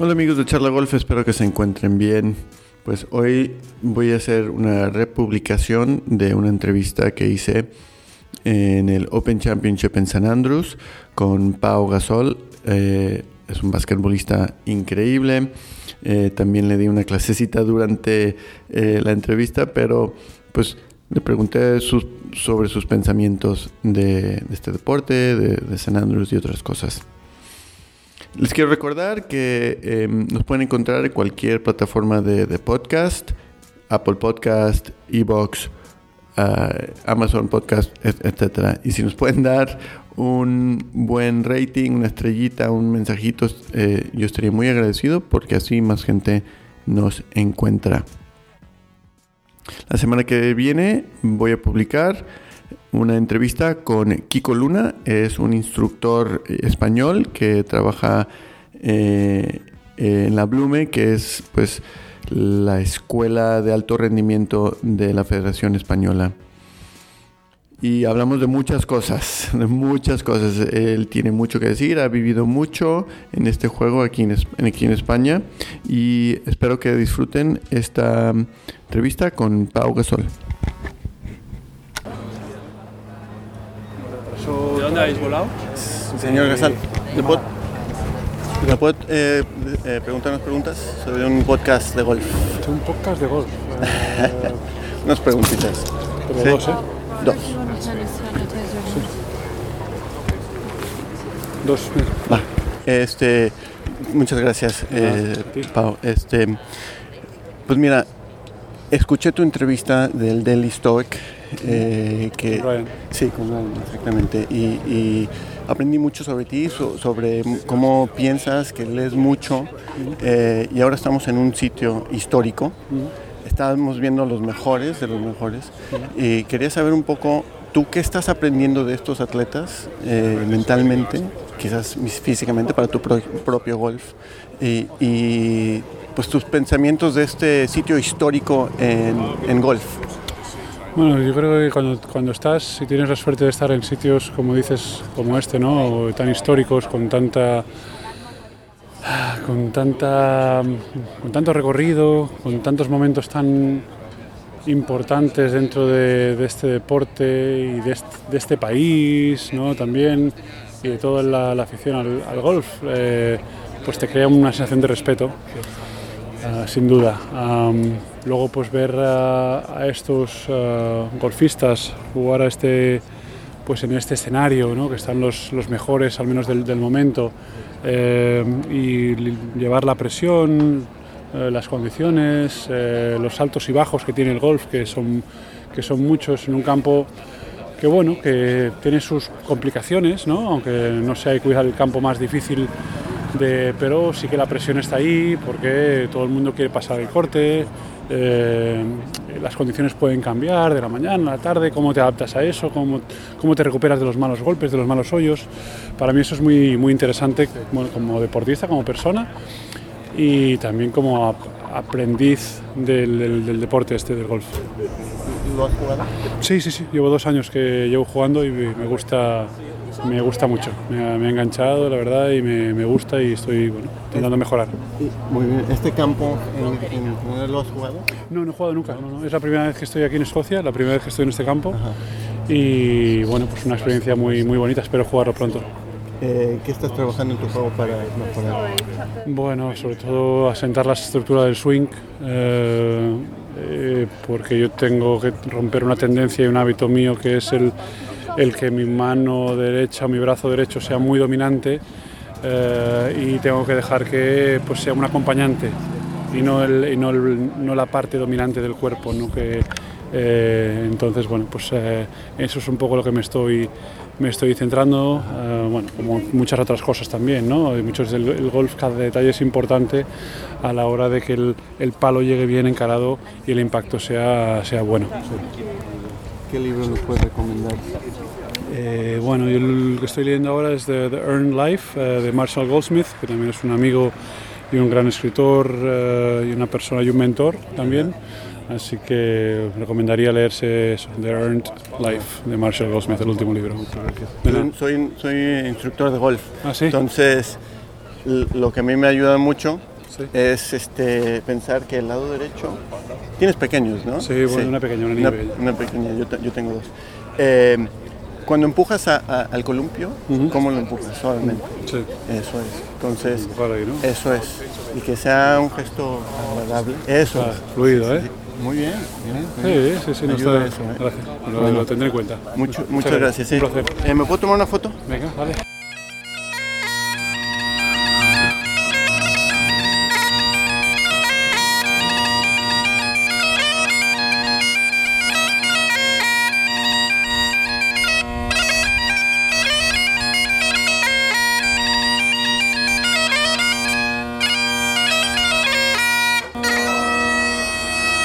Hola amigos de Charla Golf, espero que se encuentren bien. Pues hoy voy a hacer una republicación de una entrevista que hice en el Open Championship en San Andrews con Pau Gasol. Eh, es un basquetbolista increíble. Eh, también le di una clasecita durante eh, la entrevista, pero pues le pregunté sobre sus pensamientos de, este deporte, de, de San Andrews y otras cosas. Les quiero recordar que em, nos pueden encontrar en cualquier plataforma de, podcast, Apple Podcast, Evox, ah, Amazon Podcast, etc. Y si nos pueden dar un buen rating, una estrellita, un mensajito, eh, yo estaría muy agradecido porque así más gente nos encuentra. La semana que viene voy a publicar una entrevista con Kiko Luna, es un instructor español que trabaja eh, en la Blume, que es pues la escuela de alto rendimiento de la Federación Española. Y hablamos de muchas cosas, de muchas cosas. Él tiene mucho que decir, ha vivido mucho en este juego aquí en, aquí en España y espero que disfruten esta entrevista con Pau Gasol. ¿De dónde habéis volado? Señor Gasal, ¿le puedo, eh, eh, preguntar unas preguntas sobre un podcast de golf? Un podcast de golf. unas preguntitas. Pero dos, ¿eh? Dos. Dos. Va. Este, muchas gracias, eh, Pau. Este, pues mira, escuché tu entrevista del Daily Stoic eh, que, Sí, con exactamente. Y, aprendí mucho sobre ti, sobre cómo piensas, que lees mucho. Eh, y ahora estamos en un sitio histórico. Estamos viendo los mejores de los mejores. Y quería saber un poco, ¿tú qué estás aprendiendo de estos atletas eh, mentalmente, quizás físicamente, para tu propio golf? Y, pues tus pensamientos de este sitio histórico en, en golf. Bueno, yo creo que cuando, cuando estás y tienes la suerte de estar en sitios, como dices, como este, ¿no? tan históricos, con tanta con tanta con tanto recorrido, con tantos momentos tan importantes dentro de, este deporte y de este, país, ¿no? También y de toda la, afición al, golf, eh, pues te crea una sensación de respeto, ah, sin duda. Luego pues ver a, estos eh, golfistas jugar a este, pues en este escenario, ¿no? que están los, los, mejores al menos del, del momento, eh, y llevar la presión, eh, las condiciones, los altos y bajos que tiene el golf, que son, que son muchos en un campo que bueno, que tiene sus complicaciones, ¿no? aunque no sea el campo más difícil de, pero sí que la presión está ahí porque todo el mundo quiere pasar el corte, eh, las condiciones pueden cambiar de la mañana a la tarde, cómo te adaptas a eso, cómo, cómo te recuperas de los malos golpes, de los malos hoyos. Para mí eso es muy, muy interesante como, deportista, como persona y también como aprendiz del, deporte este del golf. ¿Lo has jugado? Sí, sí, sí. Llevo dos años que llevo jugando y me gusta me gusta mucho. Me ha, enganchado, la verdad, y me, gusta y estoy bueno, intentando mejorar. Muy bien. ¿Este campo en, lo has jugado? No, no he jugado nunca. Es la primera vez que estoy aquí en Escocia, la primera vez que estoy en este campo. Y bueno, pues una experiencia muy, muy bonita. Espero jugarlo pronto. Eh, ¿Qué estás trabajando en tu juego para mejorar? Bueno, sobre todo asentar la estructura del swing, eh, eh, porque yo tengo que romper una tendencia y un hábito mío que es el, el que mi mano derecha o mi brazo derecho sea muy dominante eh, y tengo que dejar que pues, sea un acompañante y no, el, no, no, la parte dominante del cuerpo. ¿no? Que, eh, entonces, bueno, pues eh, eso es un poco lo que me estoy, me estoy centrando, bueno, como muchas otras cosas también, ¿no? Muchos del golf, cada detalle es importante a la hora de que el, el palo llegue bien encarado y el impacto sea, sea bueno. ¿Qué libro nos puedes recomendar? Eh, bueno, yo el que estoy leyendo ahora es The, Earned Life eh, de Marshall Goldsmith, que también es un amigo y un gran escritor eh, y una persona y un mentor también. Así que recomendaría leerse eso, The Earned Life de Marshall Goldsmith, el último libro. Soy, soy instructor de golf. ¿Ah, sí? Entonces, lo que a mí me ayuda mucho Sí. es este, pensar que el lado derecho. Tienes pequeños, ¿no? Sí, bueno, una pequeña, una niña pequeña. una pequeña, yo, yo tengo dos. Eh, cuando empujas a- a- al columpio, ¿cómo lo empujas? Suavemente. Sí. Eso es. Entonces, Empujar ahí, ¿no? eso es. Y que sea un gesto agradable. Eso Ah, es. fluido, ¿eh? Muy bien. bien. Sí, sí, sí, no está. eso, ¿eh? Gracias. Lo, lo tendré en cuenta. Mucho- muchas gracias. Un sí. placer. Eh, ¿Me puedo tomar una foto? Venga, vale.